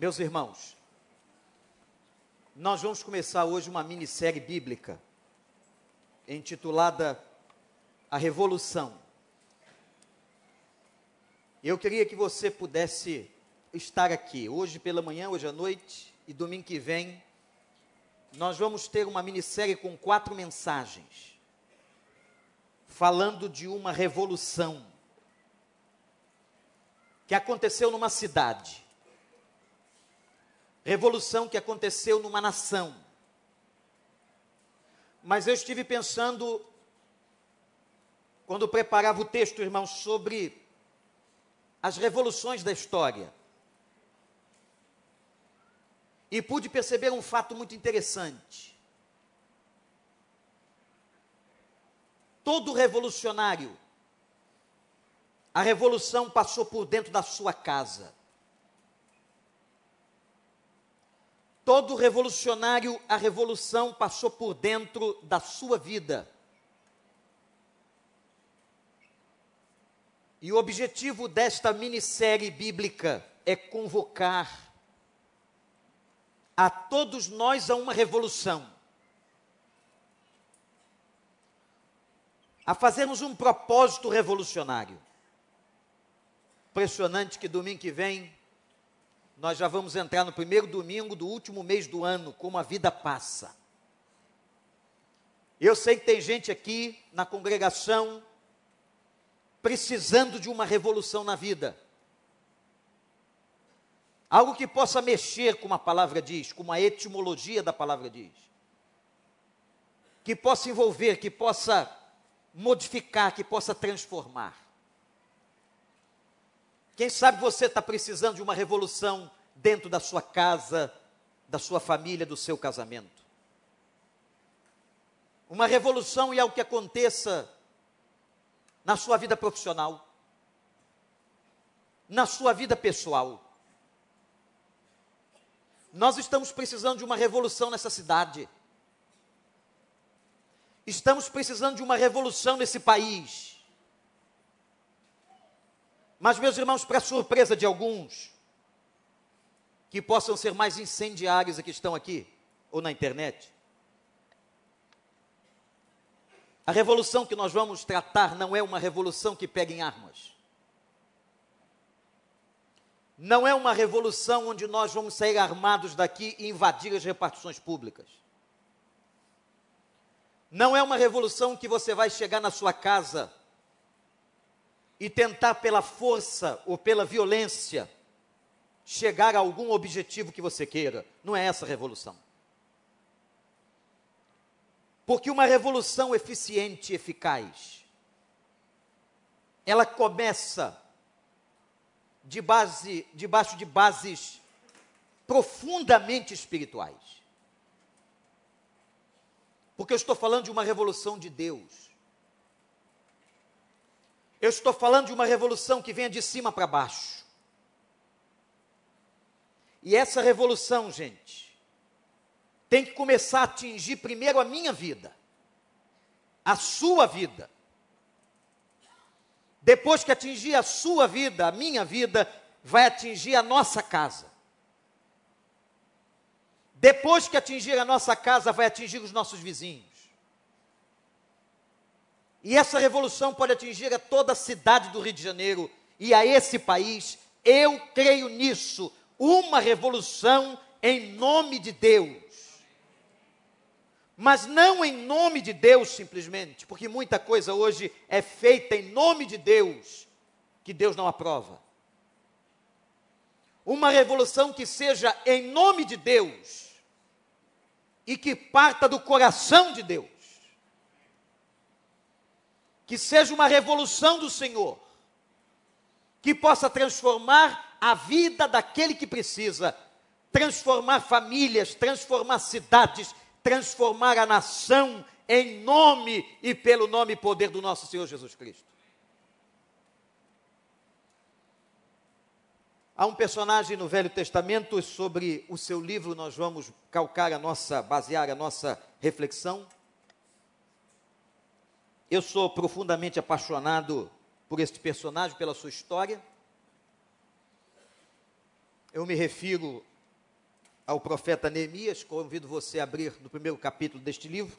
Meus irmãos, nós vamos começar hoje uma minissérie bíblica intitulada A Revolução. Eu queria que você pudesse estar aqui hoje pela manhã, hoje à noite e domingo que vem. Nós vamos ter uma minissérie com quatro mensagens, falando de uma revolução que aconteceu numa cidade revolução que aconteceu numa nação. Mas eu estive pensando, quando preparava o texto, irmãos, sobre as revoluções da história. E pude perceber um fato muito interessante. Todo revolucionário, a revolução passou por dentro da sua casa. Todo revolucionário, a revolução passou por dentro da sua vida. E o objetivo desta minissérie bíblica é convocar a todos nós a uma revolução. A fazermos um propósito revolucionário. Impressionante que domingo que vem nós já vamos entrar no primeiro domingo do último mês do ano, como a vida passa. Eu sei que tem gente aqui na congregação precisando de uma revolução na vida. Algo que possa mexer com a palavra diz, com a etimologia da palavra diz. Que possa envolver, que possa modificar, que possa transformar. Quem sabe você está precisando de uma revolução dentro da sua casa, da sua família, do seu casamento. Uma revolução e algo que aconteça na sua vida profissional, na sua vida pessoal. Nós estamos precisando de uma revolução nessa cidade. Estamos precisando de uma revolução nesse país. Mas, meus irmãos, para surpresa de alguns, que possam ser mais incendiários que estão aqui ou na internet, a revolução que nós vamos tratar não é uma revolução que pega em armas. Não é uma revolução onde nós vamos sair armados daqui e invadir as repartições públicas. Não é uma revolução que você vai chegar na sua casa e tentar pela força ou pela violência chegar a algum objetivo que você queira. Não é essa a revolução. Porque uma revolução eficiente e eficaz, ela começa de base, debaixo de bases profundamente espirituais. Porque eu estou falando de uma revolução de Deus. Eu estou falando de uma revolução que venha de cima para baixo. E essa revolução, gente, tem que começar a atingir primeiro a minha vida, a sua vida. Depois que atingir a sua vida, a minha vida, vai atingir a nossa casa. Depois que atingir a nossa casa, vai atingir os nossos vizinhos. E essa revolução pode atingir a toda a cidade do Rio de Janeiro e a esse país. Eu creio nisso. Uma revolução em nome de Deus. Mas não em nome de Deus simplesmente, porque muita coisa hoje é feita em nome de Deus que Deus não aprova. Uma revolução que seja em nome de Deus e que parta do coração de Deus que seja uma revolução do Senhor, que possa transformar a vida daquele que precisa, transformar famílias, transformar cidades, transformar a nação em nome e pelo nome e poder do nosso Senhor Jesus Cristo. Há um personagem no Velho Testamento sobre o seu livro nós vamos calcar a nossa, basear a nossa reflexão. Eu sou profundamente apaixonado por este personagem, pela sua história. Eu me refiro ao profeta Neemias, convido você a abrir no primeiro capítulo deste livro.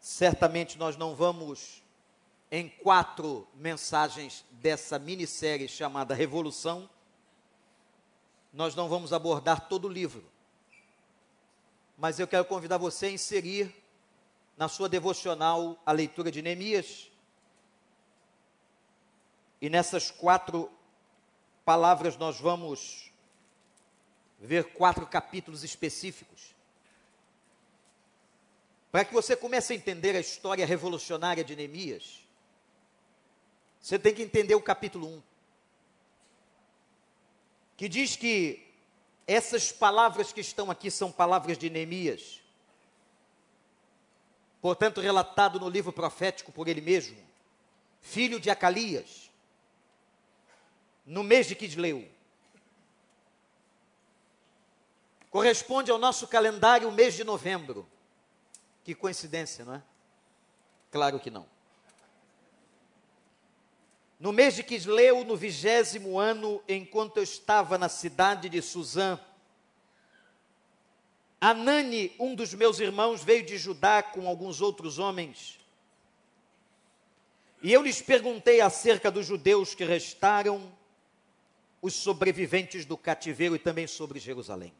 Certamente nós não vamos, em quatro mensagens dessa minissérie chamada Revolução, nós não vamos abordar todo o livro. Mas eu quero convidar você a inserir na sua devocional a leitura de Neemias. E nessas quatro palavras nós vamos ver quatro capítulos específicos. Para que você comece a entender a história revolucionária de Neemias, você tem que entender o capítulo 1, que diz que essas palavras que estão aqui são palavras de Neemias, portanto, relatado no livro profético por ele mesmo, filho de Acalias, no mês de Quisleu. Corresponde ao nosso calendário o mês de novembro. Que coincidência, não é? Claro que não. No mês de Quisleu, no vigésimo ano, enquanto eu estava na cidade de Suzã, Anani, um dos meus irmãos, veio de Judá com alguns outros homens. E eu lhes perguntei acerca dos judeus que restaram, os sobreviventes do cativeiro e também sobre Jerusalém.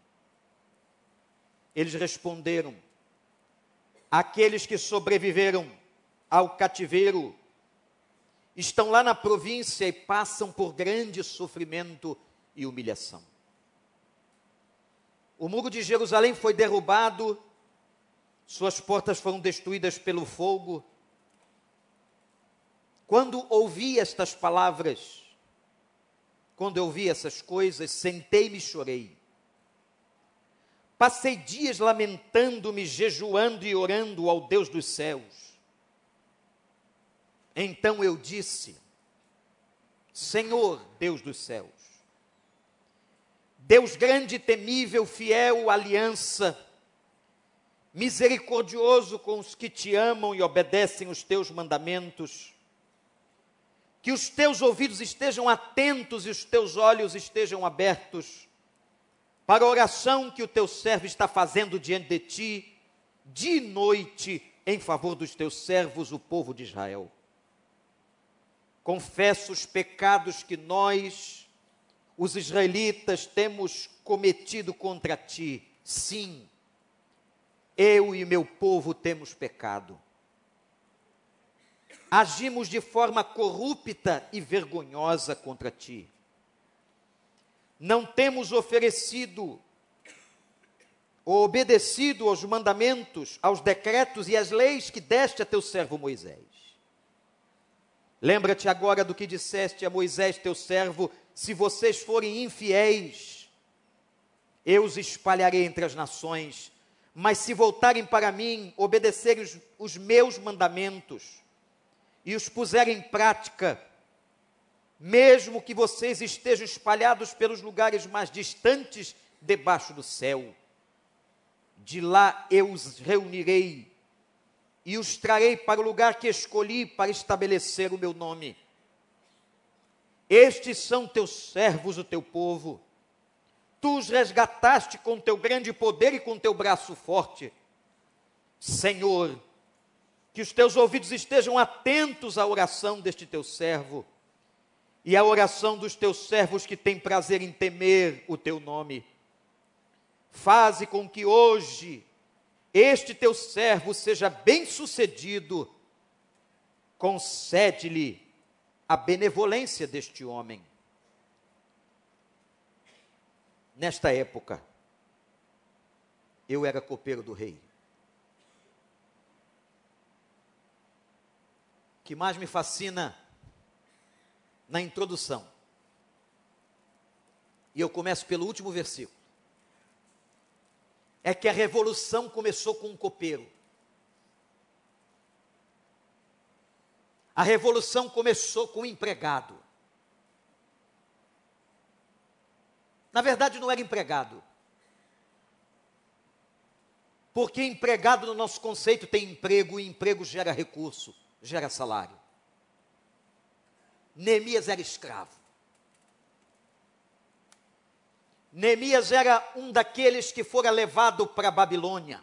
Eles responderam: aqueles que sobreviveram ao cativeiro estão lá na província e passam por grande sofrimento e humilhação. O muro de Jerusalém foi derrubado, suas portas foram destruídas pelo fogo. Quando ouvi estas palavras, quando eu ouvi essas coisas, sentei-me e chorei. Passei dias lamentando-me, jejuando e orando ao Deus dos céus. Então eu disse: Senhor, Deus dos céus, Deus grande, temível, fiel, aliança, misericordioso com os que te amam e obedecem os teus mandamentos, que os teus ouvidos estejam atentos e os teus olhos estejam abertos para a oração que o teu servo está fazendo diante de ti, de noite, em favor dos teus servos, o povo de Israel. Confesso os pecados que nós, os israelitas, temos cometido contra ti. Sim, eu e meu povo temos pecado. Agimos de forma corrupta e vergonhosa contra ti não temos oferecido ou obedecido aos mandamentos, aos decretos e às leis que deste a teu servo Moisés. Lembra-te agora do que disseste a Moisés, teu servo: se vocês forem infiéis, eu os espalharei entre as nações, mas se voltarem para mim, obedecerem os, os meus mandamentos e os puserem em prática, mesmo que vocês estejam espalhados pelos lugares mais distantes debaixo do céu. De lá eu os reunirei e os trarei para o lugar que escolhi para estabelecer o meu nome. Estes são teus servos, o teu povo. Tu os resgataste com teu grande poder e com teu braço forte. Senhor, que os teus ouvidos estejam atentos à oração deste teu servo e a oração dos teus servos que têm prazer em temer o teu nome. Faze com que hoje este teu servo seja bem-sucedido, concede-lhe a benevolência deste homem. Nesta época, eu era copeiro do rei. O que mais me fascina na introdução. E eu começo pelo último versículo. É que a revolução começou com um copeiro. A revolução começou com um empregado. Na verdade, não era empregado. Porque empregado, no nosso conceito, tem emprego e emprego gera recurso, gera salário. Neemias era escravo. Neemias era um daqueles que fora levado para a Babilônia.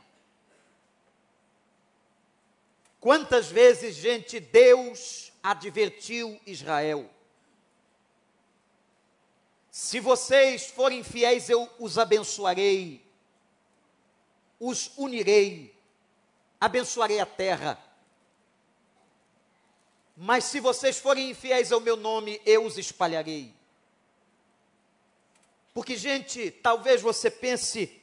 Quantas vezes, gente, Deus advertiu Israel: se vocês forem fiéis, eu os abençoarei, os unirei, abençoarei a terra. Mas se vocês forem infiéis ao meu nome, eu os espalharei. Porque, gente, talvez você pense,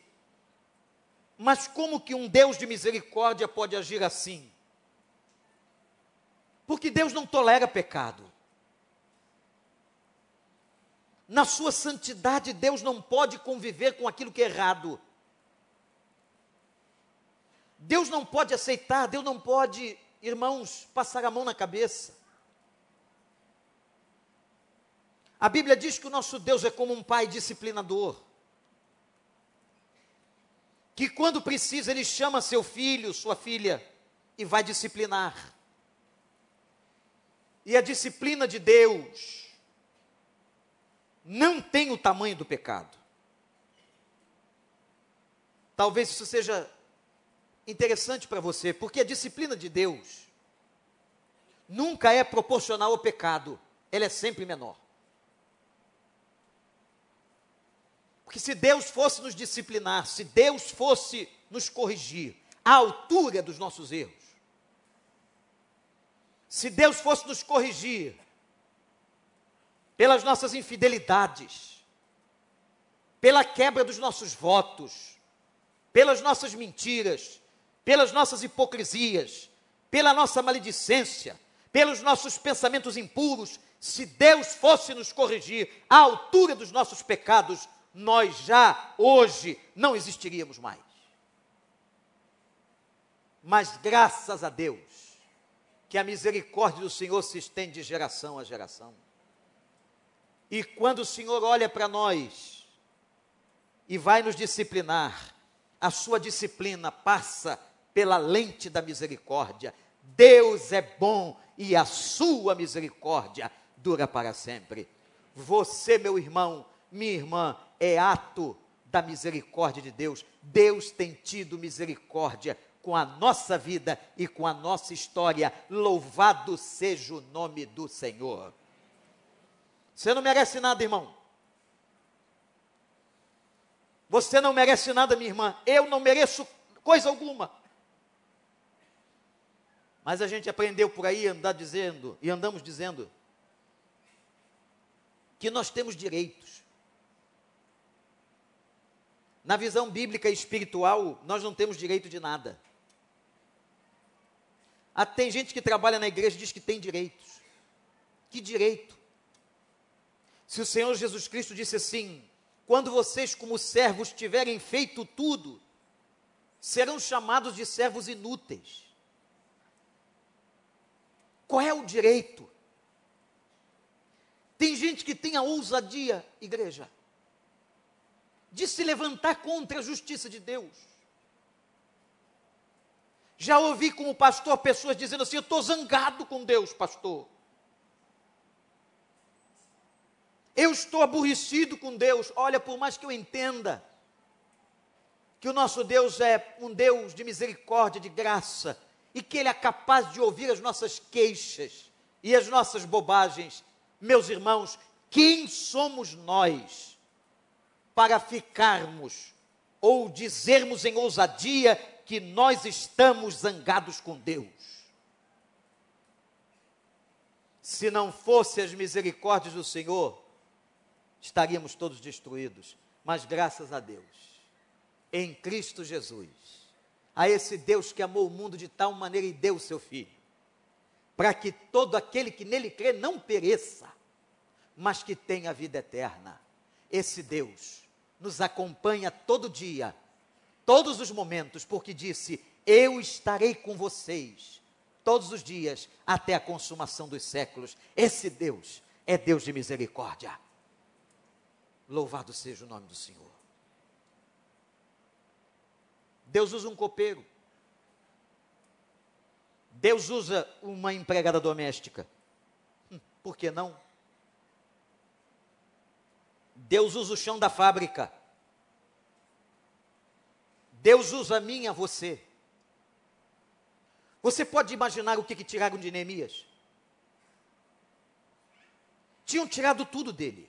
mas como que um Deus de misericórdia pode agir assim? Porque Deus não tolera pecado. Na sua santidade, Deus não pode conviver com aquilo que é errado. Deus não pode aceitar, Deus não pode, irmãos, passar a mão na cabeça. A Bíblia diz que o nosso Deus é como um pai disciplinador. Que quando precisa, ele chama seu filho, sua filha, e vai disciplinar. E a disciplina de Deus não tem o tamanho do pecado. Talvez isso seja interessante para você, porque a disciplina de Deus nunca é proporcional ao pecado, ela é sempre menor. Porque se Deus fosse nos disciplinar, se Deus fosse nos corrigir à altura dos nossos erros, se Deus fosse nos corrigir pelas nossas infidelidades, pela quebra dos nossos votos, pelas nossas mentiras, pelas nossas hipocrisias, pela nossa maledicência, pelos nossos pensamentos impuros, se Deus fosse nos corrigir à altura dos nossos pecados, nós já hoje não existiríamos mais. Mas graças a Deus, que a misericórdia do Senhor se estende de geração a geração. E quando o Senhor olha para nós e vai nos disciplinar, a sua disciplina passa pela lente da misericórdia. Deus é bom e a sua misericórdia dura para sempre. Você, meu irmão, minha irmã, é ato da misericórdia de Deus. Deus tem tido misericórdia com a nossa vida e com a nossa história. Louvado seja o nome do Senhor. Você não merece nada, irmão. Você não merece nada, minha irmã. Eu não mereço coisa alguma. Mas a gente aprendeu por aí andar dizendo, e andamos dizendo, que nós temos direitos. Na visão bíblica e espiritual, nós não temos direito de nada. Ah, tem gente que trabalha na igreja e diz que tem direitos. Que direito? Se o Senhor Jesus Cristo disse assim: quando vocês, como servos, tiverem feito tudo, serão chamados de servos inúteis. Qual é o direito? Tem gente que tem a ousadia, igreja, de se levantar contra a justiça de Deus já ouvi como pastor pessoas dizendo assim: Eu estou zangado com Deus, pastor. Eu estou aborrecido com Deus. Olha, por mais que eu entenda que o nosso Deus é um Deus de misericórdia, de graça, e que Ele é capaz de ouvir as nossas queixas e as nossas bobagens, meus irmãos, quem somos nós para ficarmos ou dizermos em ousadia que nós estamos zangados com Deus. Se não fosse as misericórdias do Senhor, estaríamos todos destruídos. Mas graças a Deus, em Cristo Jesus, a esse Deus que amou o mundo de tal maneira e deu o seu Filho, para que todo aquele que nele crê não pereça, mas que tenha vida eterna. Esse Deus nos acompanha todo dia todos os momentos, porque disse: Eu estarei com vocês todos os dias até a consumação dos séculos. Esse Deus é Deus de misericórdia. Louvado seja o nome do Senhor. Deus usa um copeiro. Deus usa uma empregada doméstica. Hum, por que não? Deus usa o chão da fábrica. Deus usa a mim e a você. Você pode imaginar o que, que tiraram de Neemias? Tinham tirado tudo dele.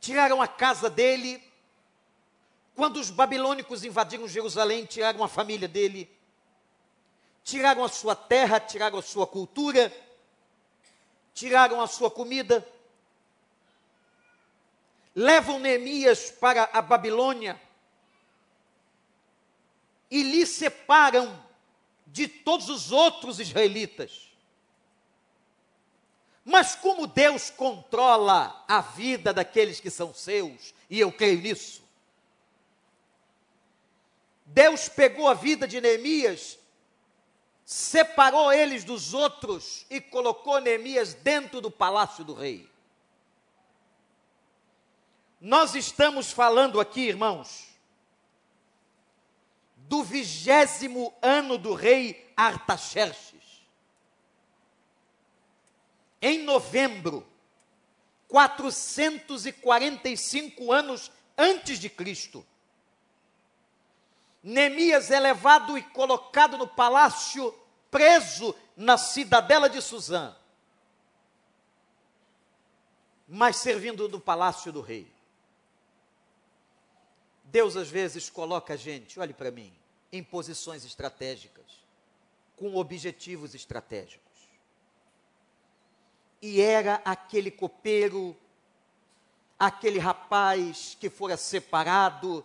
Tiraram a casa dele. Quando os babilônicos invadiram Jerusalém, tiraram a família dele. Tiraram a sua terra, tiraram a sua cultura, tiraram a sua comida. Levam Neemias para a Babilônia e lhe separam de todos os outros israelitas. Mas como Deus controla a vida daqueles que são seus, e eu creio nisso, Deus pegou a vida de Neemias, separou eles dos outros e colocou Neemias dentro do palácio do rei. Nós estamos falando aqui, irmãos, do vigésimo ano do rei Artaxerxes. Em novembro, 445 anos antes de Cristo, Neemias é levado e colocado no palácio, preso na cidadela de Suzã, mas servindo no palácio do rei. Deus às vezes coloca a gente, olhe para mim, em posições estratégicas, com objetivos estratégicos. E era aquele copeiro, aquele rapaz que fora separado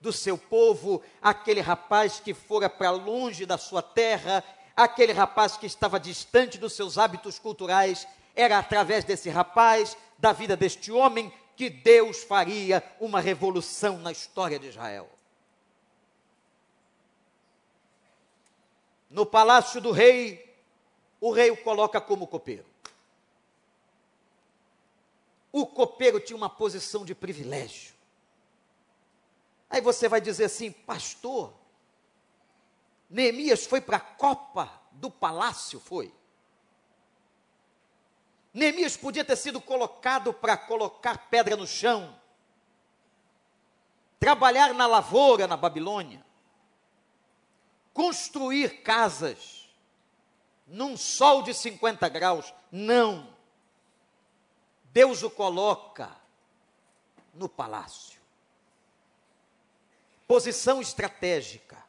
do seu povo, aquele rapaz que fora para longe da sua terra, aquele rapaz que estava distante dos seus hábitos culturais, era através desse rapaz, da vida deste homem, que Deus faria uma revolução na história de Israel. No palácio do rei, o rei o coloca como copeiro. O copeiro tinha uma posição de privilégio. Aí você vai dizer assim, pastor, Neemias foi para a copa do palácio, foi. Neemias podia ter sido colocado para colocar pedra no chão, trabalhar na lavoura na Babilônia construir casas num sol de 50 graus. Não. Deus o coloca no palácio. Posição estratégica.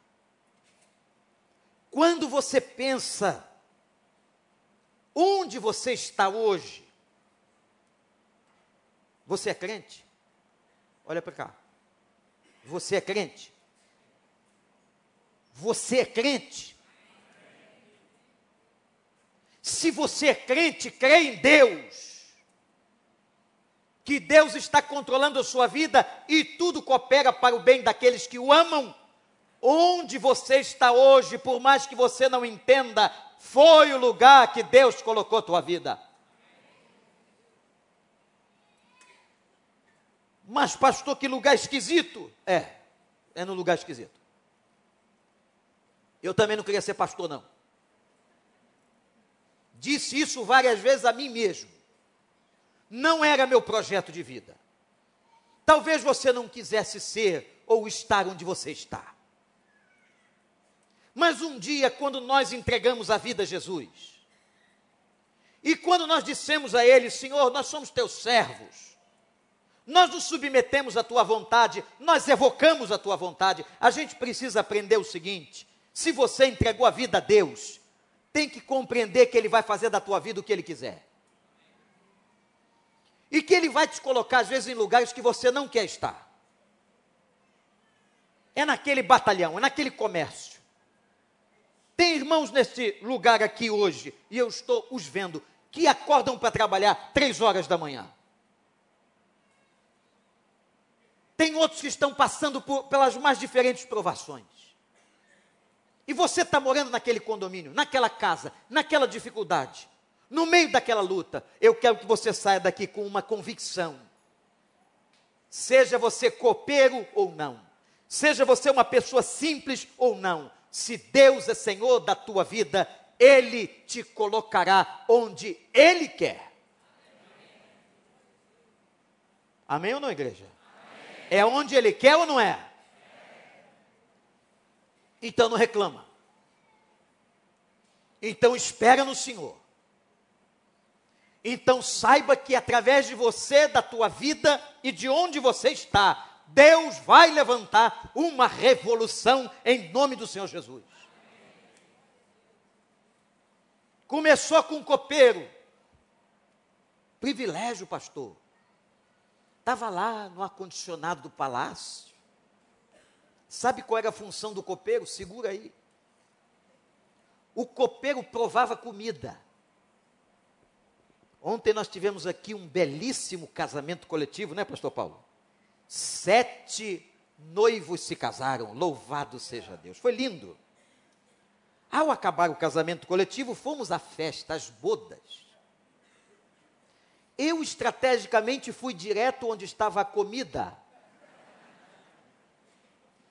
Quando você pensa onde você está hoje, você é crente? Olha para cá. Você é crente? Você é crente? Se você é crente, crê em Deus. Que Deus está controlando a sua vida e tudo coopera para o bem daqueles que o amam. Onde você está hoje, por mais que você não entenda, foi o lugar que Deus colocou a tua vida. Mas, pastor, que lugar esquisito. É, é no lugar esquisito. Eu também não queria ser pastor, não. Disse isso várias vezes a mim mesmo. Não era meu projeto de vida. Talvez você não quisesse ser ou estar onde você está. Mas um dia, quando nós entregamos a vida a Jesus, e quando nós dissemos a Ele, Senhor, nós somos teus servos, nós nos submetemos à tua vontade, nós evocamos a tua vontade, a gente precisa aprender o seguinte: se você entregou a vida a Deus, tem que compreender que Ele vai fazer da tua vida o que Ele quiser. E que Ele vai te colocar, às vezes, em lugares que você não quer estar. É naquele batalhão, é naquele comércio. Tem irmãos nesse lugar aqui hoje, e eu estou os vendo, que acordam para trabalhar três horas da manhã. Tem outros que estão passando por, pelas mais diferentes provações. E você está morando naquele condomínio, naquela casa, naquela dificuldade, no meio daquela luta. Eu quero que você saia daqui com uma convicção. Seja você copeiro ou não, seja você uma pessoa simples ou não, se Deus é Senhor da tua vida, Ele te colocará onde Ele quer. Amém ou não, igreja? Amém. É onde ele quer ou não é? Então não reclama. Então espera no Senhor. Então saiba que através de você, da tua vida e de onde você está, Deus vai levantar uma revolução em nome do Senhor Jesus. Começou com um copeiro. Privilégio, pastor. Estava lá no ar-condicionado do palácio. Sabe qual era a função do copeiro? Segura aí. O copeiro provava comida. Ontem nós tivemos aqui um belíssimo casamento coletivo, né, Pastor Paulo? Sete noivos se casaram, louvado seja Deus. Foi lindo. Ao acabar o casamento coletivo, fomos à festa, às bodas. Eu estrategicamente fui direto onde estava a comida.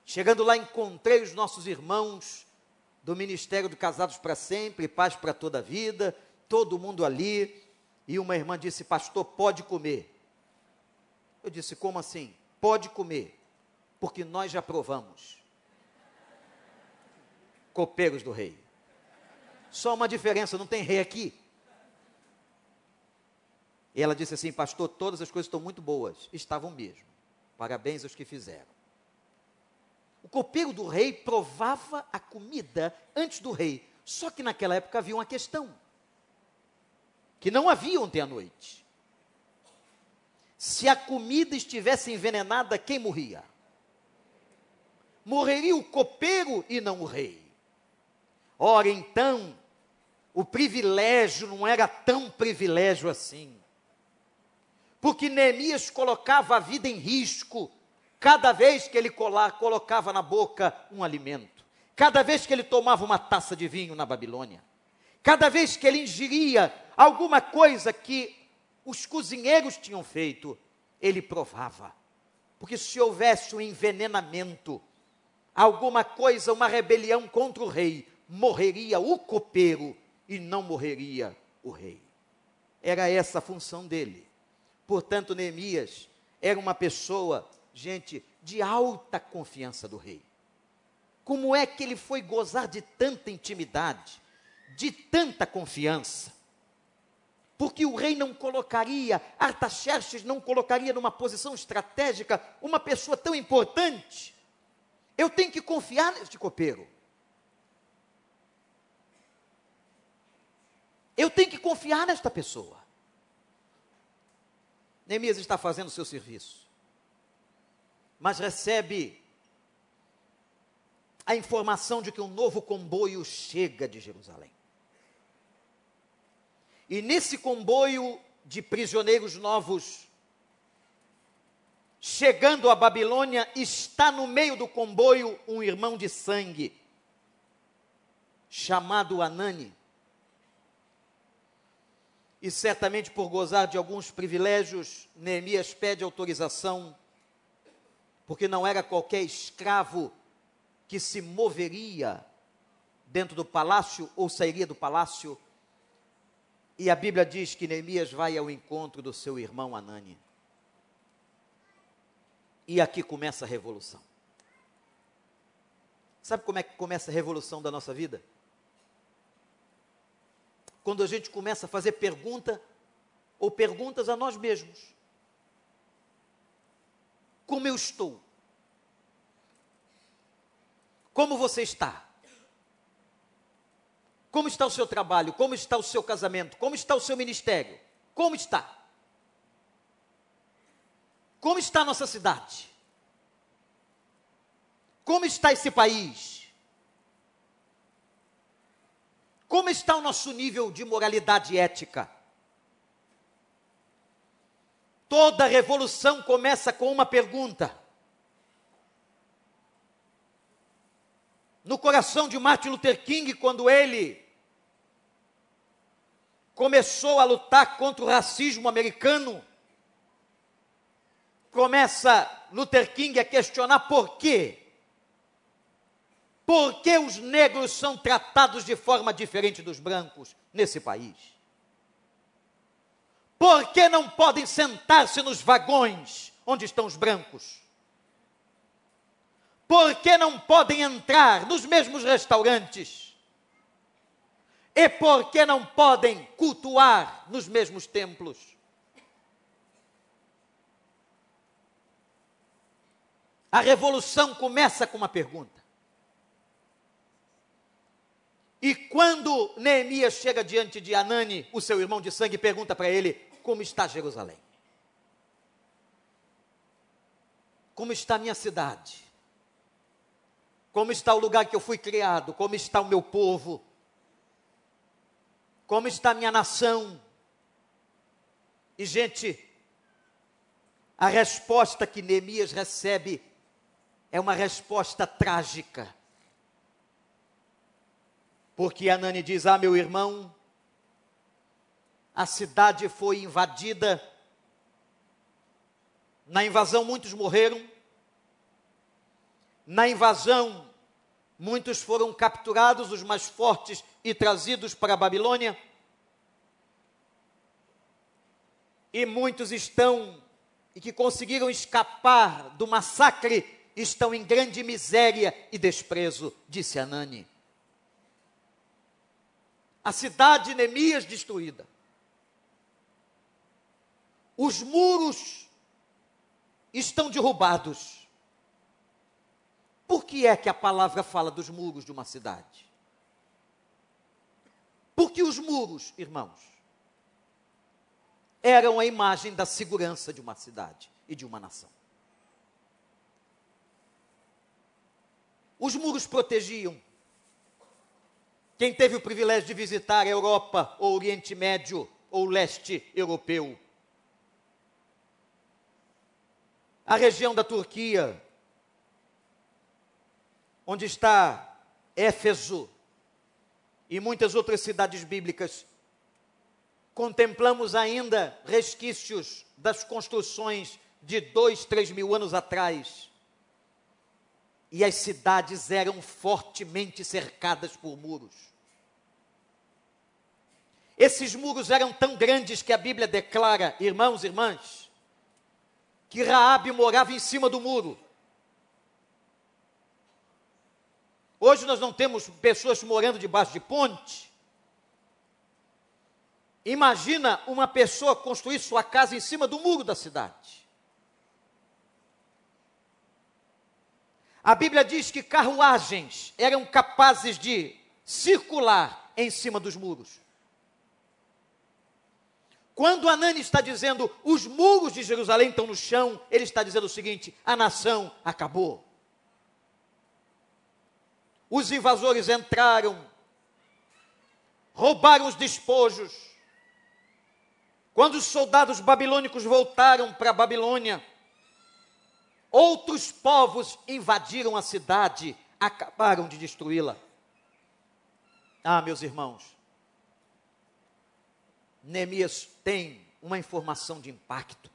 Chegando lá, encontrei os nossos irmãos do Ministério do Casados para Sempre, Paz para Toda a Vida, todo mundo ali. E uma irmã disse: Pastor, pode comer. Eu disse: Como assim? Pode comer, porque nós já provamos copeiros do rei. Só uma diferença, não tem rei aqui. E ela disse assim: Pastor, todas as coisas estão muito boas. Estavam mesmo. Parabéns aos que fizeram. O copeiro do rei provava a comida antes do rei. Só que naquela época havia uma questão: que não havia ontem à noite. Se a comida estivesse envenenada, quem morria? Morreria o copeiro e não o rei. Ora, então, o privilégio não era tão privilégio assim. Porque Neemias colocava a vida em risco cada vez que ele colocava na boca um alimento, cada vez que ele tomava uma taça de vinho na Babilônia, cada vez que ele ingeria alguma coisa que os cozinheiros tinham feito, ele provava. Porque se houvesse um envenenamento, alguma coisa, uma rebelião contra o rei, morreria o copeiro e não morreria o rei. Era essa a função dele. Portanto, Neemias era uma pessoa, gente, de alta confiança do rei. Como é que ele foi gozar de tanta intimidade, de tanta confiança? Porque o rei não colocaria, Artaxerxes não colocaria numa posição estratégica uma pessoa tão importante. Eu tenho que confiar neste copeiro. Eu tenho que confiar nesta pessoa. Neemias está fazendo o seu serviço, mas recebe a informação de que um novo comboio chega de Jerusalém. E nesse comboio de prisioneiros novos, chegando à Babilônia, está no meio do comboio um irmão de sangue, chamado Anani e certamente por gozar de alguns privilégios, Neemias pede autorização, porque não era qualquer escravo que se moveria dentro do palácio ou sairia do palácio. E a Bíblia diz que Neemias vai ao encontro do seu irmão Anani. E aqui começa a revolução. Sabe como é que começa a revolução da nossa vida? quando a gente começa a fazer pergunta ou perguntas a nós mesmos. Como eu estou? Como você está? Como está o seu trabalho? Como está o seu casamento? Como está o seu ministério? Como está? Como está a nossa cidade? Como está esse país? Como está o nosso nível de moralidade ética? Toda revolução começa com uma pergunta. No coração de Martin Luther King, quando ele começou a lutar contra o racismo americano, começa Luther King a questionar por quê por que os negros são tratados de forma diferente dos brancos nesse país? Por que não podem sentar-se nos vagões onde estão os brancos? Por que não podem entrar nos mesmos restaurantes? E por que não podem cultuar nos mesmos templos? A revolução começa com uma pergunta. E quando Neemias chega diante de Anani, o seu irmão de sangue, pergunta para ele: Como está Jerusalém? Como está a minha cidade? Como está o lugar que eu fui criado? Como está o meu povo? Como está a minha nação? E, gente, a resposta que Neemias recebe é uma resposta trágica. Porque Anani diz: Ah, meu irmão, a cidade foi invadida. Na invasão, muitos morreram. Na invasão, muitos foram capturados, os mais fortes, e trazidos para a Babilônia. E muitos estão, e que conseguiram escapar do massacre, estão em grande miséria e desprezo, disse Anani a cidade de Neemias destruída. Os muros estão derrubados. Por que é que a palavra fala dos muros de uma cidade? Porque os muros, irmãos, eram a imagem da segurança de uma cidade e de uma nação. Os muros protegiam quem teve o privilégio de visitar a Europa, ou Oriente Médio, ou leste europeu, a região da Turquia, onde está Éfeso e muitas outras cidades bíblicas, contemplamos ainda resquícios das construções de dois, três mil anos atrás. E as cidades eram fortemente cercadas por muros. Esses muros eram tão grandes que a Bíblia declara, irmãos e irmãs, que Raabe morava em cima do muro. Hoje nós não temos pessoas morando debaixo de ponte. Imagina uma pessoa construir sua casa em cima do muro da cidade. A Bíblia diz que carruagens eram capazes de circular em cima dos muros. Quando Anani está dizendo os muros de Jerusalém estão no chão, ele está dizendo o seguinte: a nação acabou. Os invasores entraram, roubaram os despojos. Quando os soldados babilônicos voltaram para a Babilônia, outros povos invadiram a cidade, acabaram de destruí-la. Ah, meus irmãos, Neemias tem uma informação de impacto.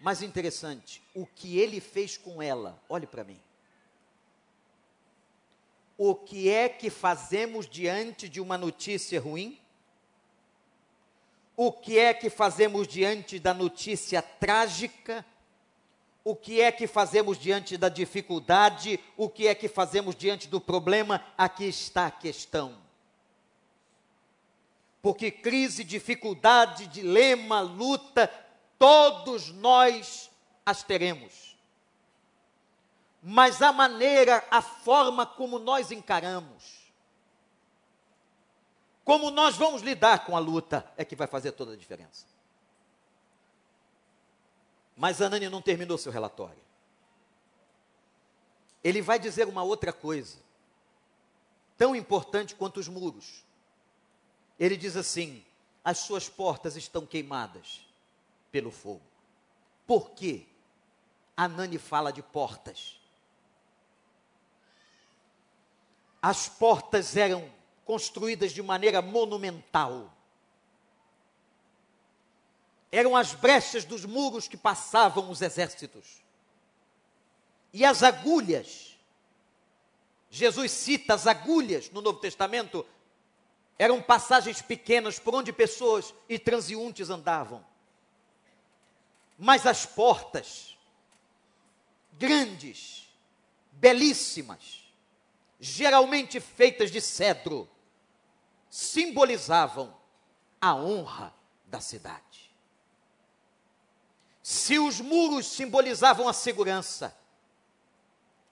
Mas interessante, o que ele fez com ela, olhe para mim. O que é que fazemos diante de uma notícia ruim? O que é que fazemos diante da notícia trágica? O que é que fazemos diante da dificuldade? O que é que fazemos diante do problema? Aqui está a questão porque crise, dificuldade, dilema, luta, todos nós as teremos. Mas a maneira, a forma como nós encaramos, como nós vamos lidar com a luta, é que vai fazer toda a diferença. Mas Anani não terminou seu relatório. Ele vai dizer uma outra coisa, tão importante quanto os muros. Ele diz assim: as suas portas estão queimadas pelo fogo. Por quê? Anani fala de portas. As portas eram construídas de maneira monumental. Eram as brechas dos muros que passavam os exércitos. E as agulhas. Jesus cita as agulhas no Novo Testamento eram passagens pequenas por onde pessoas e transeuntes andavam. Mas as portas, grandes, belíssimas, geralmente feitas de cedro, simbolizavam a honra da cidade. Se os muros simbolizavam a segurança,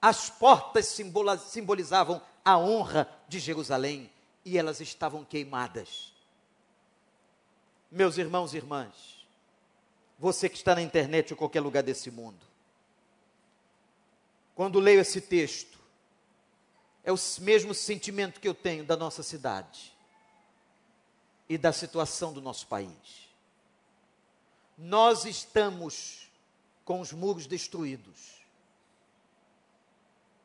as portas simbolizavam a honra de Jerusalém e elas estavam queimadas. Meus irmãos e irmãs, você que está na internet ou qualquer lugar desse mundo, quando leio esse texto, é o mesmo sentimento que eu tenho da nossa cidade e da situação do nosso país. Nós estamos com os muros destruídos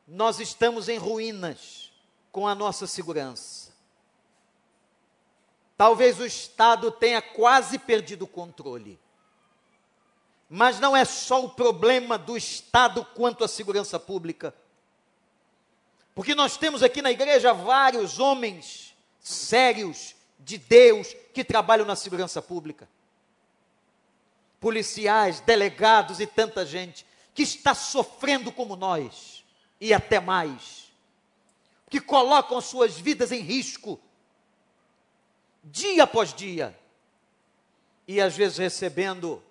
nós estamos em ruínas com a nossa segurança. Talvez o Estado tenha quase perdido o controle. Mas não é só o problema do Estado quanto à segurança pública. Porque nós temos aqui na igreja vários homens sérios de Deus que trabalham na segurança pública. Policiais, delegados e tanta gente que está sofrendo como nós e até mais, que colocam suas vidas em risco, dia após dia, e às vezes recebendo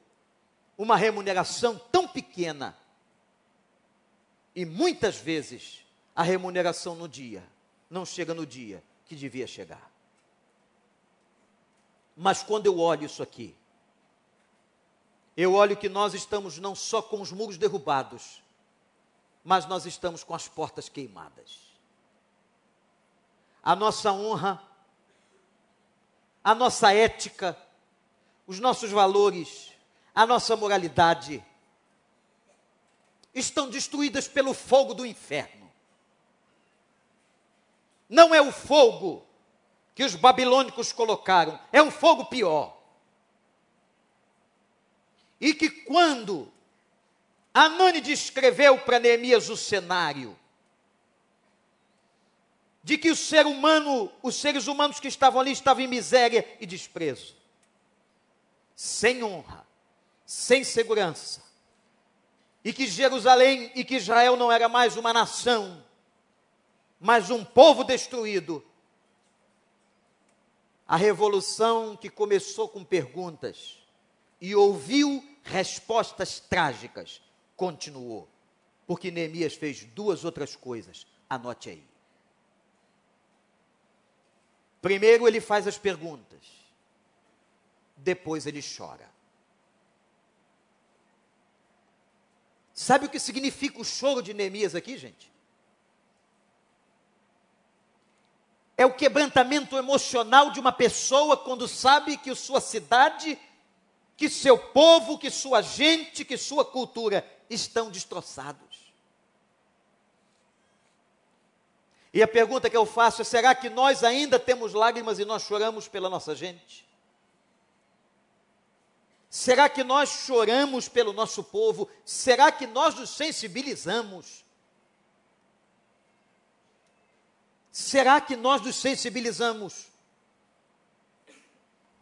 uma remuneração tão pequena, e muitas vezes a remuneração no dia não chega no dia que devia chegar. Mas quando eu olho isso aqui, eu olho que nós estamos não só com os muros derrubados, mas nós estamos com as portas queimadas. A nossa honra, a nossa ética, os nossos valores, a nossa moralidade estão destruídas pelo fogo do inferno. Não é o fogo que os babilônicos colocaram, é um fogo pior. E que quando Anani descreveu para Neemias o cenário de que o ser humano, os seres humanos que estavam ali estavam em miséria e desprezo, sem honra, sem segurança, e que Jerusalém e que Israel não era mais uma nação, mas um povo destruído. A revolução que começou com perguntas e ouviu respostas trágicas continuou. Porque Neemias fez duas outras coisas. Anote aí. Primeiro ele faz as perguntas. Depois ele chora. Sabe o que significa o choro de Neemias aqui, gente? É o quebrantamento emocional de uma pessoa quando sabe que sua cidade, que seu povo, que sua gente, que sua cultura estão destroçados. E a pergunta que eu faço é: será que nós ainda temos lágrimas e nós choramos pela nossa gente? Será que nós choramos pelo nosso povo? Será que nós nos sensibilizamos? Será que nós nos sensibilizamos?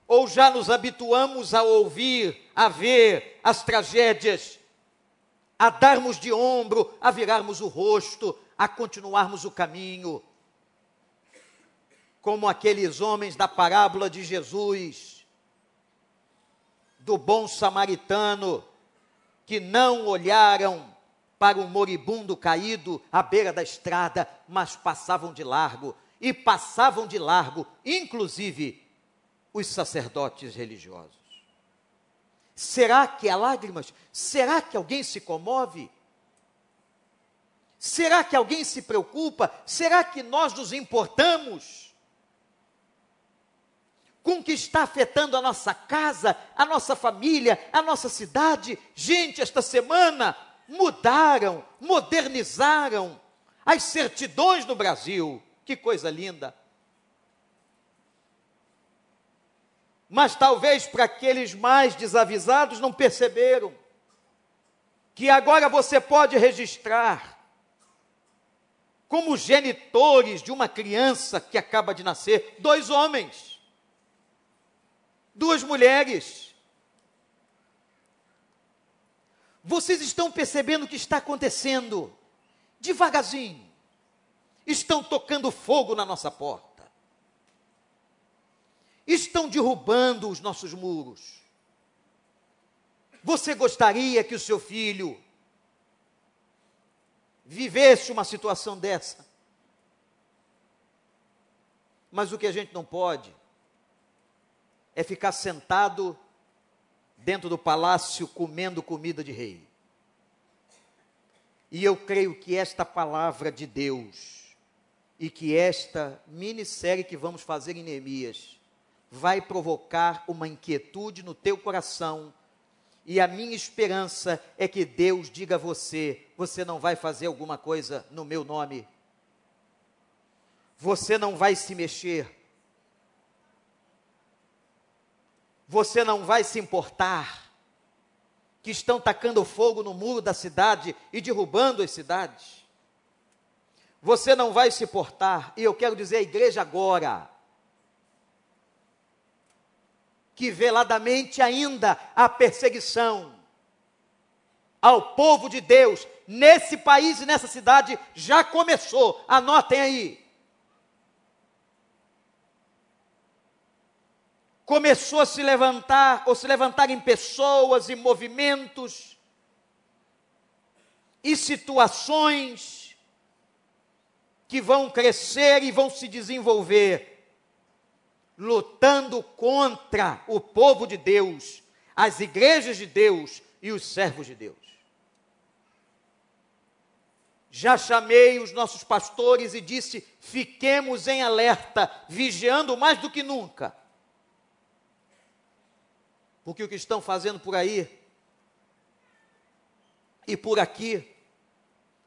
Ou já nos habituamos a ouvir, a ver as tragédias a darmos de ombro, a virarmos o rosto, a continuarmos o caminho. Como aqueles homens da parábola de Jesus, do bom samaritano, que não olharam para o moribundo caído à beira da estrada, mas passavam de largo, e passavam de largo, inclusive, os sacerdotes religiosos. Será que há lágrimas? Será que alguém se comove? Será que alguém se preocupa? Será que nós nos importamos com o que está afetando a nossa casa, a nossa família, a nossa cidade? Gente, esta semana mudaram, modernizaram as certidões no Brasil. Que coisa linda! Mas talvez para aqueles mais desavisados não perceberam que agora você pode registrar como genitores de uma criança que acaba de nascer, dois homens, duas mulheres. Vocês estão percebendo o que está acontecendo? Devagarzinho. Estão tocando fogo na nossa porta. Estão derrubando os nossos muros. Você gostaria que o seu filho vivesse uma situação dessa. Mas o que a gente não pode é ficar sentado dentro do palácio comendo comida de rei. E eu creio que esta palavra de Deus e que esta minissérie que vamos fazer em Neemias vai provocar uma inquietude no teu coração e a minha esperança é que Deus diga a você: você não vai fazer alguma coisa no meu nome. Você não vai se mexer. Você não vai se importar. Que estão tacando fogo no muro da cidade e derrubando as cidades. Você não vai se portar. E eu quero dizer à igreja agora: que veladamente ainda a perseguição ao povo de Deus nesse país e nessa cidade já começou. Anotem aí. Começou a se levantar, ou se levantarem pessoas e movimentos e situações que vão crescer e vão se desenvolver lutando contra o povo de Deus, as igrejas de Deus e os servos de Deus. Já chamei os nossos pastores e disse: fiquemos em alerta, vigiando mais do que nunca. Porque o que estão fazendo por aí e por aqui,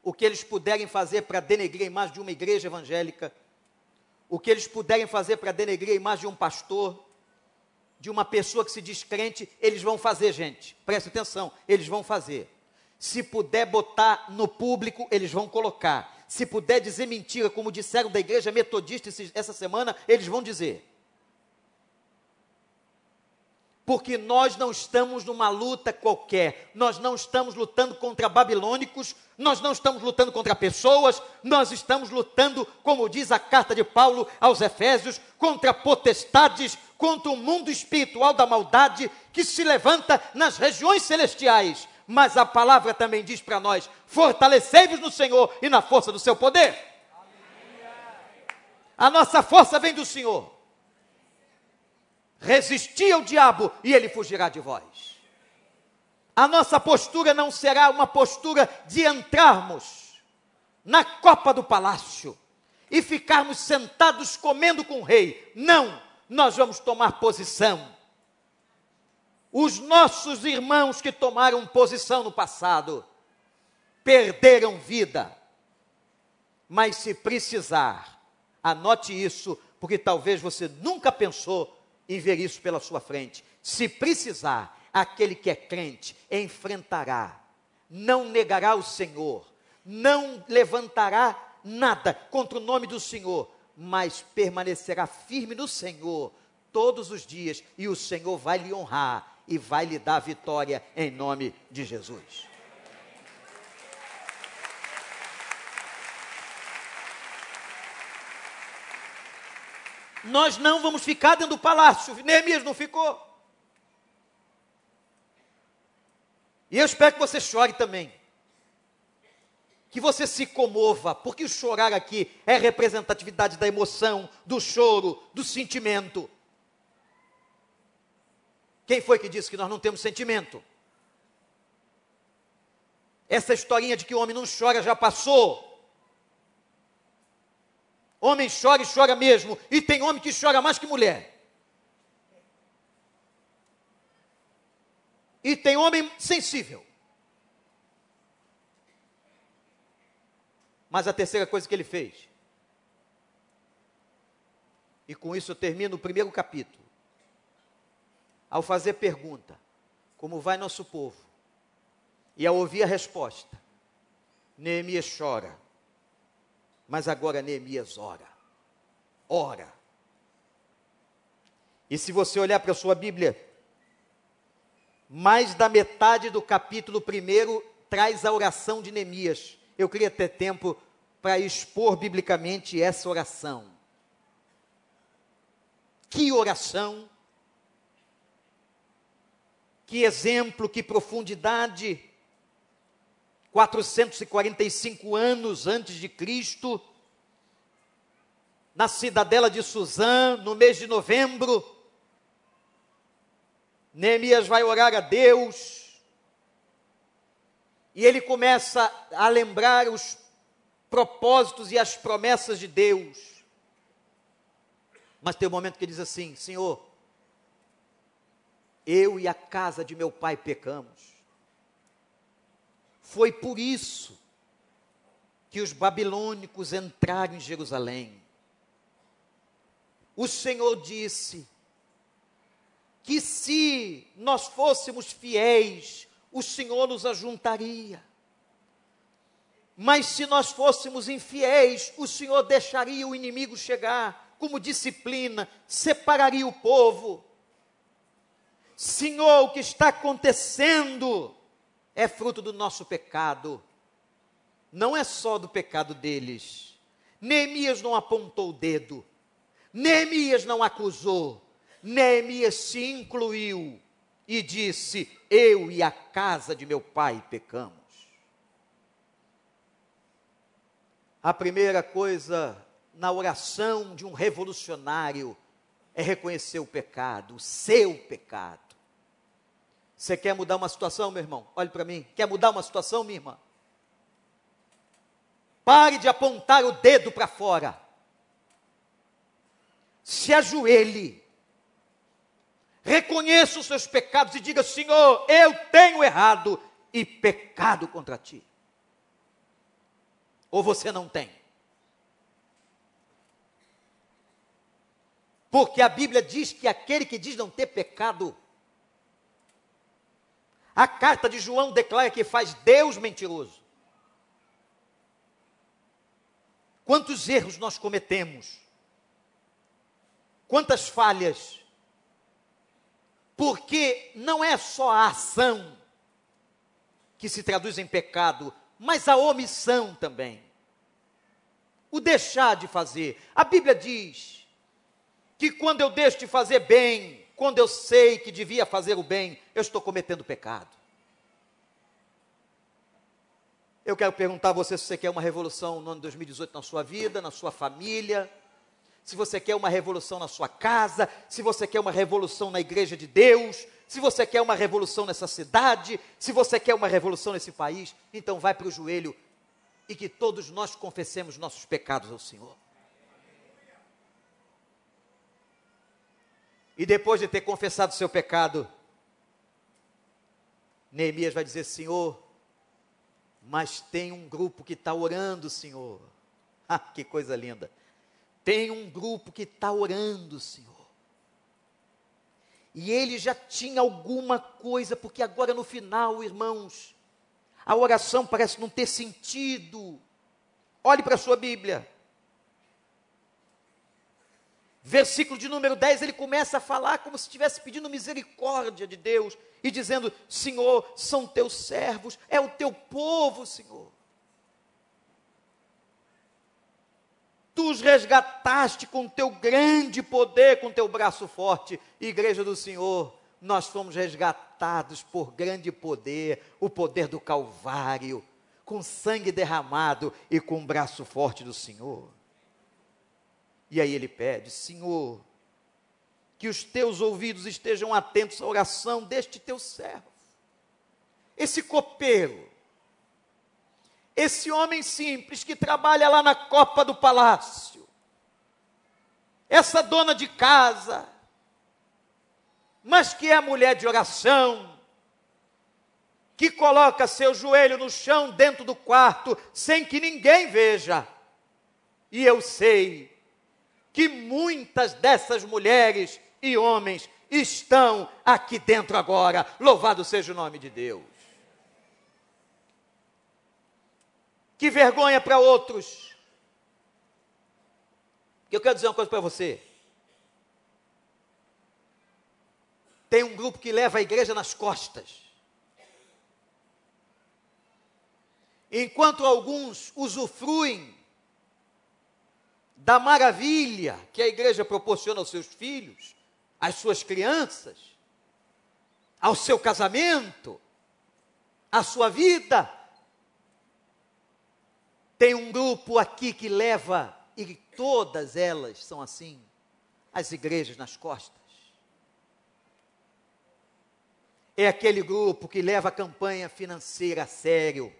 o que eles puderem fazer para denegrir imagem de uma igreja evangélica, o que eles puderem fazer para denegrir a imagem de um pastor, de uma pessoa que se diz crente, eles vão fazer, gente. Preste atenção, eles vão fazer. Se puder botar no público, eles vão colocar. Se puder dizer mentira, como disseram da igreja metodista essa semana, eles vão dizer. Porque nós não estamos numa luta qualquer, nós não estamos lutando contra babilônicos, nós não estamos lutando contra pessoas, nós estamos lutando, como diz a carta de Paulo aos Efésios, contra potestades, contra o mundo espiritual da maldade que se levanta nas regiões celestiais. Mas a palavra também diz para nós: fortalecei-vos no Senhor e na força do seu poder. A nossa força vem do Senhor. Resisti ao diabo e ele fugirá de vós. A nossa postura não será uma postura de entrarmos na copa do palácio e ficarmos sentados comendo com o rei. Não, nós vamos tomar posição. Os nossos irmãos que tomaram posição no passado perderam vida. Mas se precisar, anote isso, porque talvez você nunca pensou em ver isso pela sua frente. Se precisar, aquele que é crente enfrentará, não negará o Senhor, não levantará nada contra o nome do Senhor, mas permanecerá firme no Senhor todos os dias e o Senhor vai lhe honrar e vai lhe dar vitória em nome de Jesus. Nós não vamos ficar dentro do palácio. Neemias não ficou. E eu espero que você chore também. Que você se comova, porque o chorar aqui é representatividade da emoção, do choro, do sentimento. Quem foi que disse que nós não temos sentimento? Essa historinha de que o homem não chora já passou. Homem chora e chora mesmo. E tem homem que chora mais que mulher. E tem homem sensível. Mas a terceira coisa que ele fez. E com isso eu termino o primeiro capítulo. Ao fazer pergunta: Como vai nosso povo? E ao ouvir a resposta, Neemias chora Mas agora Neemias ora. Ora. E se você olhar para a sua Bíblia, mais da metade do capítulo 1 traz a oração de Neemias. Eu queria ter tempo para expor biblicamente essa oração. Que oração! Que exemplo, que profundidade! 445 anos antes de Cristo, na cidadela de Suzã, no mês de novembro, Neemias vai orar a Deus, e ele começa a lembrar os propósitos e as promessas de Deus. Mas tem um momento que ele diz assim: Senhor, eu e a casa de meu pai pecamos. Foi por isso que os babilônicos entraram em Jerusalém. O Senhor disse que se nós fôssemos fiéis, o Senhor nos ajuntaria. Mas se nós fôssemos infiéis, o Senhor deixaria o inimigo chegar, como disciplina, separaria o povo. Senhor, o que está acontecendo é fruto do nosso pecado. Não é só do pecado deles. Neemias não apontou o dedo. Neemias não acusou. Neemias se incluiu e disse: Eu e a casa de meu pai pecamos. A primeira coisa na oração de um revolucionário é reconhecer o pecado, o seu pecado. Você quer mudar uma situação, meu irmão? Olhe para mim. Quer mudar uma situação, minha irmã? Pare de apontar o dedo para fora. Se ajoelhe. Reconheça os seus pecados e diga: Senhor, eu tenho errado e pecado contra ti. Ou você não tem? Porque a Bíblia diz que aquele que diz não ter pecado, a carta de João declara que faz Deus mentiroso. Quantos erros nós cometemos? Quantas falhas? Porque não é só a ação que se traduz em pecado, mas a omissão também. O deixar de fazer. A Bíblia diz que quando eu deixo de fazer bem, quando eu sei que devia fazer o bem, eu estou cometendo pecado. Eu quero perguntar a você se você quer uma revolução no ano de 2018 na sua vida, na sua família, se você quer uma revolução na sua casa, se você quer uma revolução na igreja de Deus, se você quer uma revolução nessa cidade, se você quer uma revolução nesse país, então vai para o joelho e que todos nós confessemos nossos pecados ao Senhor. E depois de ter confessado o seu pecado, Neemias vai dizer: Senhor, mas tem um grupo que está orando, Senhor. Ah, que coisa linda. Tem um grupo que está orando, Senhor. E ele já tinha alguma coisa, porque agora no final, irmãos, a oração parece não ter sentido. Olhe para a sua Bíblia versículo de número 10, ele começa a falar como se estivesse pedindo misericórdia de Deus e dizendo: Senhor, são teus servos, é o teu povo, Senhor. Tu os resgataste com teu grande poder, com teu braço forte, igreja do Senhor. Nós fomos resgatados por grande poder, o poder do Calvário, com sangue derramado e com o braço forte do Senhor. E aí ele pede: Senhor, que os teus ouvidos estejam atentos à oração deste teu servo, esse copeiro, esse homem simples que trabalha lá na copa do palácio, essa dona de casa, mas que é mulher de oração, que coloca seu joelho no chão dentro do quarto, sem que ninguém veja. E eu sei que muitas dessas mulheres e homens estão aqui dentro agora. Louvado seja o nome de Deus. Que vergonha para outros eu quero dizer uma coisa para você. Tem um grupo que leva a igreja nas costas. Enquanto alguns usufruem da maravilha que a igreja proporciona aos seus filhos, às suas crianças, ao seu casamento, à sua vida. Tem um grupo aqui que leva, e todas elas são assim, as igrejas nas costas. É aquele grupo que leva a campanha financeira a sério.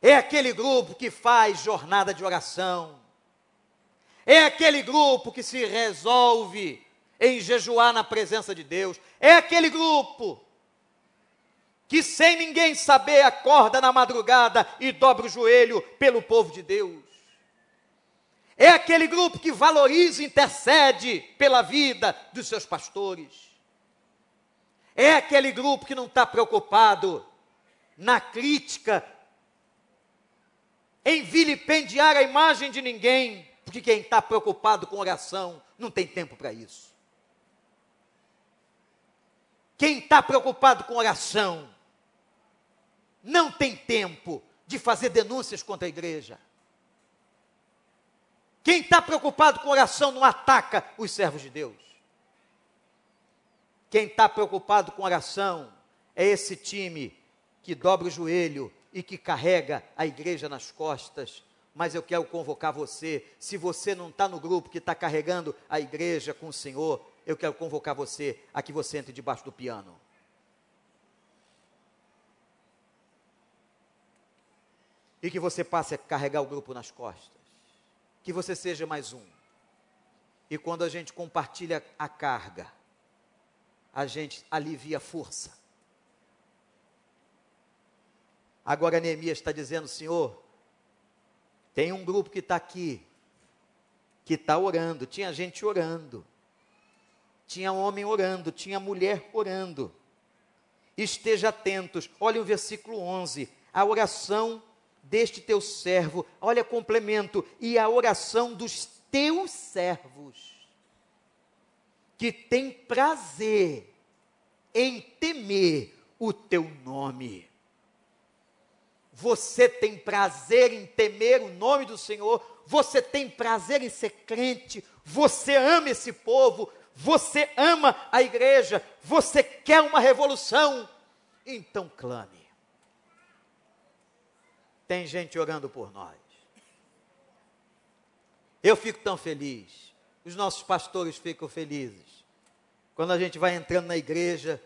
É aquele grupo que faz jornada de oração. É aquele grupo que se resolve em jejuar na presença de Deus. É aquele grupo que, sem ninguém saber, acorda na madrugada e dobra o joelho pelo povo de Deus. É aquele grupo que valoriza e intercede pela vida dos seus pastores. É aquele grupo que não está preocupado na crítica, em vilipendiar a imagem de ninguém, porque quem está preocupado com oração não tem tempo para isso. Quem está preocupado com oração não tem tempo de fazer denúncias contra a igreja. Quem está preocupado com oração não ataca os servos de Deus. Quem está preocupado com oração é esse time que dobra o joelho e que carrega a igreja nas costas. Mas eu quero convocar você, se você não está no grupo que está carregando a igreja com o Senhor, eu quero convocar você a que você entre debaixo do piano. E que você passe a carregar o grupo nas costas. Que você seja mais um. E quando a gente compartilha a carga, a gente alivia a força. Agora Neemias está dizendo, Senhor, tem um grupo que está aqui, que está orando, tinha gente orando tinha homem orando, tinha mulher orando. Esteja atentos. Olha o versículo 11. A oração deste teu servo, olha complemento, e a oração dos teus servos, que tem prazer em temer o teu nome. Você tem prazer em temer o nome do Senhor, você tem prazer em ser crente, você ama esse povo, você ama a igreja, você quer uma revolução, então clame. Tem gente orando por nós. Eu fico tão feliz, os nossos pastores ficam felizes. Quando a gente vai entrando na igreja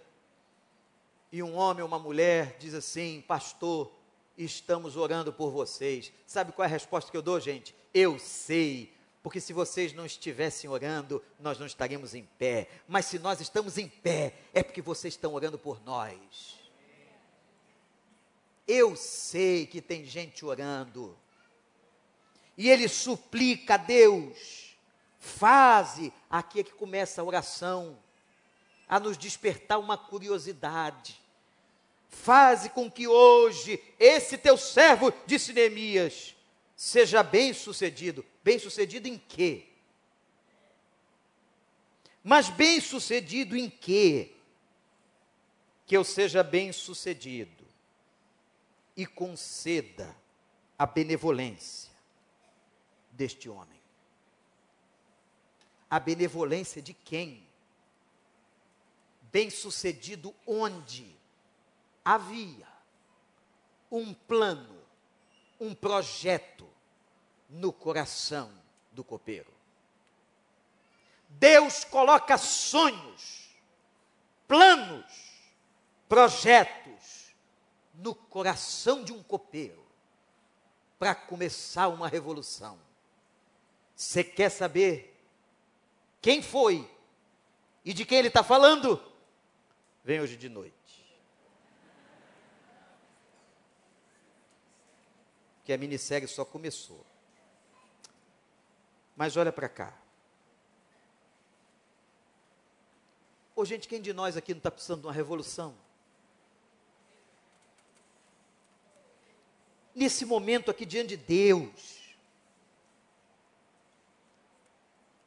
e um homem ou uma mulher diz assim: Pastor, estamos orando por vocês. Sabe qual é a resposta que eu dou, gente? Eu sei porque se vocês não estivessem orando, nós não estaríamos em pé. Mas se nós estamos em pé, é porque vocês estão orando por nós. Eu sei que tem gente orando. E ele suplica a Deus. Faze, aqui é que começa a oração, a nos despertar uma curiosidade. Faze com que hoje esse teu servo, disse Neemias, seja bem sucedido. Bem sucedido em quê? Mas bem sucedido em quê? Que eu seja bem sucedido e conceda a benevolência deste homem. A benevolência de quem? Bem sucedido onde havia um plano, um projeto, no coração do copeiro. Deus coloca sonhos, planos, projetos no coração de um copeiro para começar uma revolução. Você quer saber quem foi e de quem ele está falando? Vem hoje de noite. Que a minissérie só começou. Mas olha para cá. Ô, gente, quem de nós aqui não está precisando de uma revolução? Nesse momento aqui diante de Deus,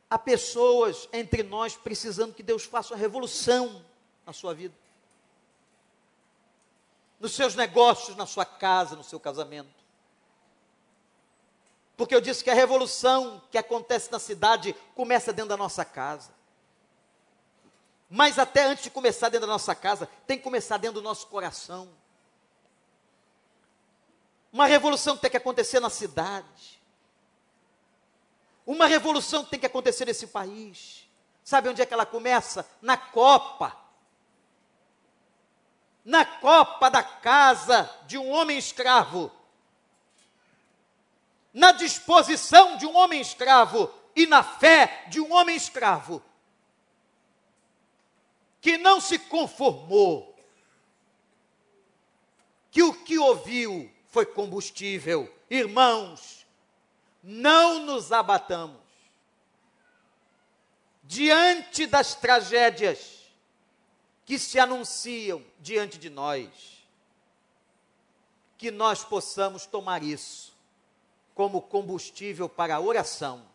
há pessoas entre nós precisando que Deus faça uma revolução na sua vida. Nos seus negócios, na sua casa, no seu casamento. Porque eu disse que a revolução que acontece na cidade começa dentro da nossa casa. Mas até antes de começar dentro da nossa casa, tem que começar dentro do nosso coração. Uma revolução tem que acontecer na cidade. Uma revolução tem que acontecer nesse país. Sabe onde é que ela começa? Na Copa. Na Copa da casa de um homem escravo. Na disposição de um homem escravo e na fé de um homem escravo que não se conformou, que o que ouviu foi combustível. Irmãos, não nos abatamos diante das tragédias que se anunciam diante de nós, que nós possamos tomar isso como combustível para a oração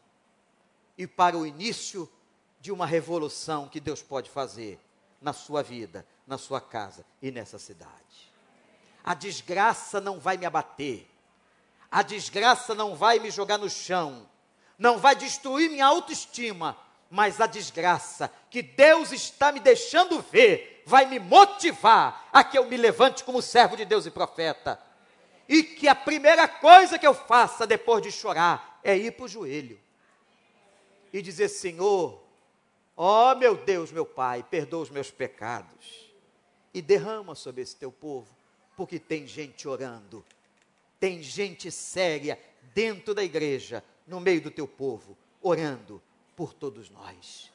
e para o início de uma revolução que Deus pode fazer na sua vida, na sua casa e nessa cidade. A desgraça não vai me abater. A desgraça não vai me jogar no chão. Não vai destruir minha autoestima. Mas a desgraça que Deus está me deixando ver vai me motivar a que eu me levante como servo de Deus e profeta. E que a primeira coisa que eu faça depois de chorar é ir para o joelho e dizer: Senhor, ó meu Deus, meu Pai, perdoa os meus pecados e derrama sobre esse teu povo porque tem gente orando, tem gente séria dentro da igreja, no meio do teu povo, orando por todos nós.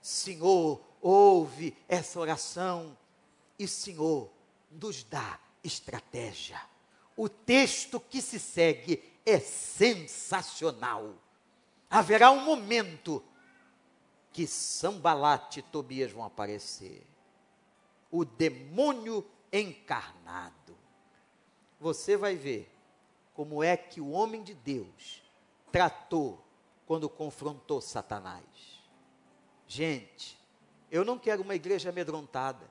Senhor, ouve essa oração e, Senhor, nos dá estratégia. O texto que se segue é sensacional. Haverá um momento que Sambalate e Tobias vão aparecer. O demônio encarnado. Você vai ver como é que o homem de Deus tratou quando confrontou Satanás. Gente, eu não quero uma igreja amedrontada.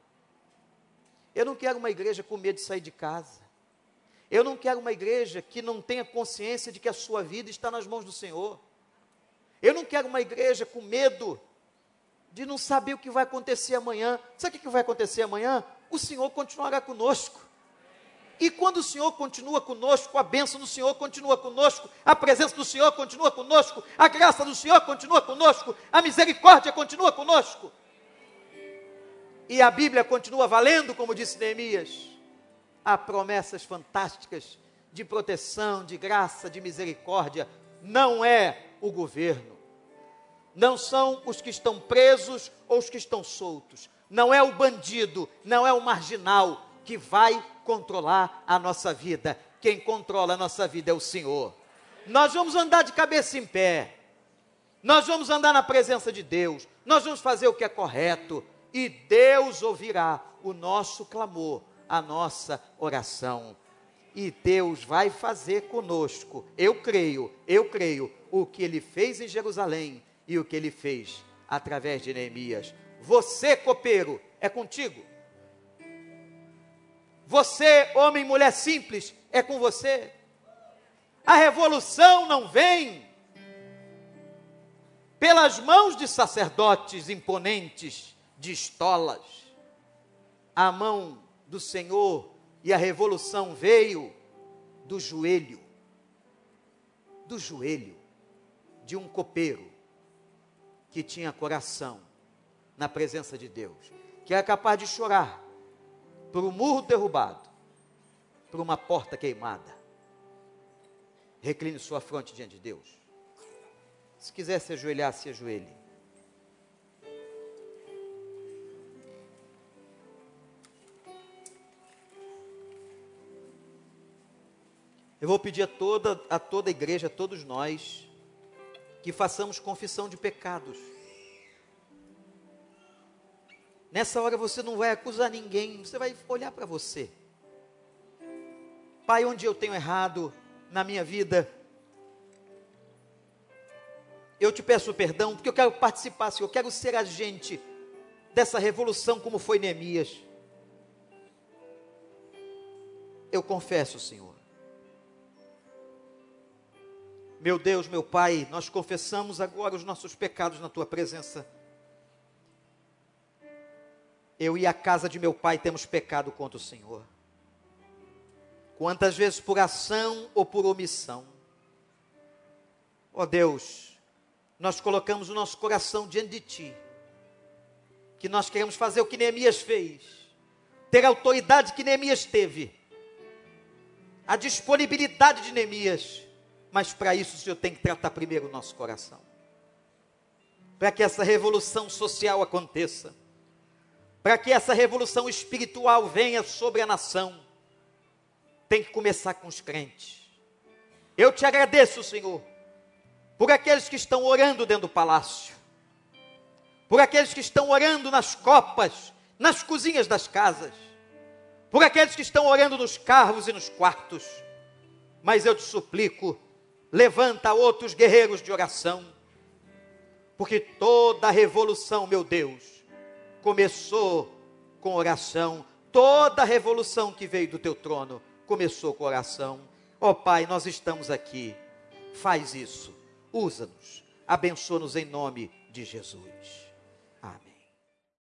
Eu não quero uma igreja com medo de sair de casa. Eu não quero uma igreja que não tenha consciência de que a sua vida está nas mãos do Senhor. Eu não quero uma igreja com medo de não saber o que vai acontecer amanhã. Sabe o que vai acontecer amanhã? o Senhor continuará conosco. E quando o Senhor continua conosco, a bênção do Senhor continua conosco, a presença do Senhor continua conosco, a graça do Senhor continua conosco, a misericórdia continua conosco. E a Bíblia continua valendo, como disse Neemias. Há promessas fantásticas de proteção, de graça, de misericórdia. Não é o governo. Não são os que estão presos ou os que estão soltos não é o bandido, não é o marginal que vai controlar a nossa vida. Quem controla a nossa vida é o Senhor. Nós vamos andar de cabeça em pé. Nós vamos andar na presença de Deus. Nós vamos fazer o que é correto. E Deus ouvirá o nosso clamor, a nossa oração. E Deus vai fazer conosco, eu creio, eu creio, o que ele fez em Jerusalém e o que ele fez através de Neemias você, copeiro, é contigo. Você, homem e mulher simples, é com você. A revolução não vem pelas mãos de sacerdotes imponentes, de estolas. A mão do Senhor e a revolução veio do joelho, do joelho de um copeiro que tinha coração na presença de Deus, que é capaz de chorar por um murro derrubado, por uma porta queimada. Recline sua fronte diante de Deus. Se quiser se ajoelhar, se ajoelhe. Eu vou pedir a toda, a toda a igreja, a todos nós, que façamos confissão de pecados. Nessa hora você não vai acusar ninguém, você vai olhar para você. Pai, onde eu tenho errado na minha vida? eu te peço perdão, porque eu quero participar, Senhor, eu quero ser agente dessa revolução como foi Neemias. Eu confesso, Senhor. Meu Deus, meu Pai, nós confessamos agora os nossos pecados na tua presença. Eu e a casa de meu pai temos pecado contra o Senhor. Quantas vezes por ação ou por omissão. Ó oh Deus, nós colocamos o nosso coração diante de Ti. Que nós queremos fazer o que Neemias fez. Ter a autoridade que Neemias teve. A disponibilidade de Neemias. Mas para isso o Senhor tem que tratar primeiro o nosso coração. Para que essa revolução social aconteça para que essa revolução espiritual venha sobre a nação, tem que começar com os crentes. Eu te agradeço, Senhor, por aqueles que estão orando dentro do palácio, por aqueles que estão orando nas copas, nas cozinhas das casas, por aqueles que estão orando nos carros e nos quartos. Mas eu te suplico, levanta outros guerreiros de oração, porque toda revolução, meu Deus, começou com oração. Toda revolução que veio do teu trono começou com oração. Ó oh, Pai, nós estamos aqui. Faz isso. Usa-nos. Abençoa-nos em nome de Jesus.